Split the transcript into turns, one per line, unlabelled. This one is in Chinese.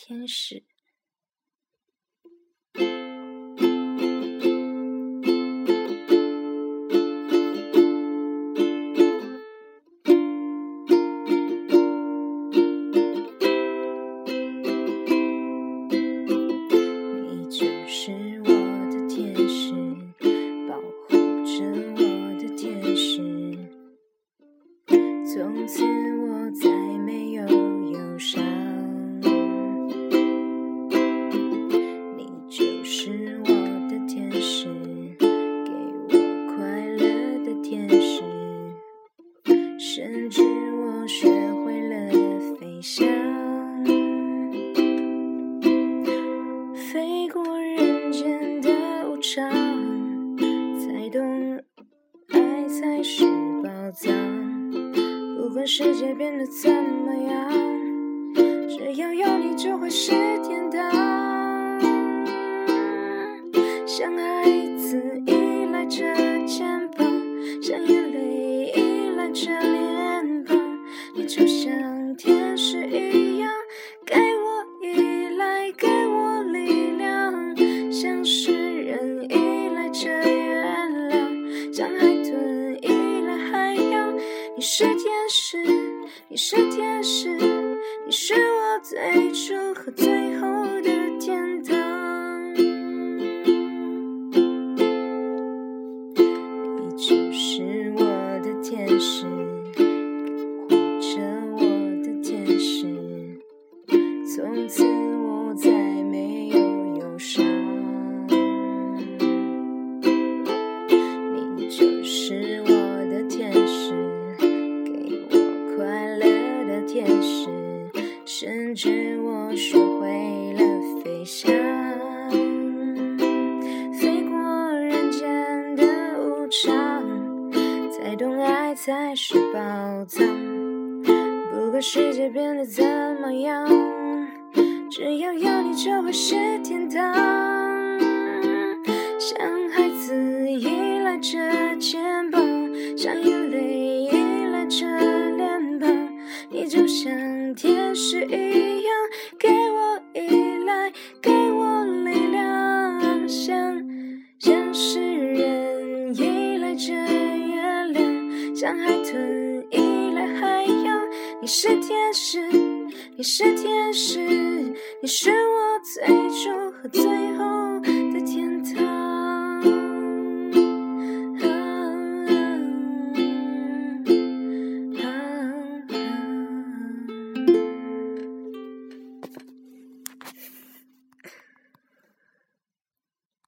天使。甚至我学会了飞翔。飞过人间的无常，才懂爱才是宝藏。不管世界变得怎么样，只要有你就会是天堂。像孩子依着月亮，像海豚依赖海洋。你是天使，你是天使，你是我最初和最后的无常，才懂爱才是宝藏。不管世界变得怎么样，只要有你就会是天堂。海豚依赖海洋。你是天使，你是天使，你是我最初和最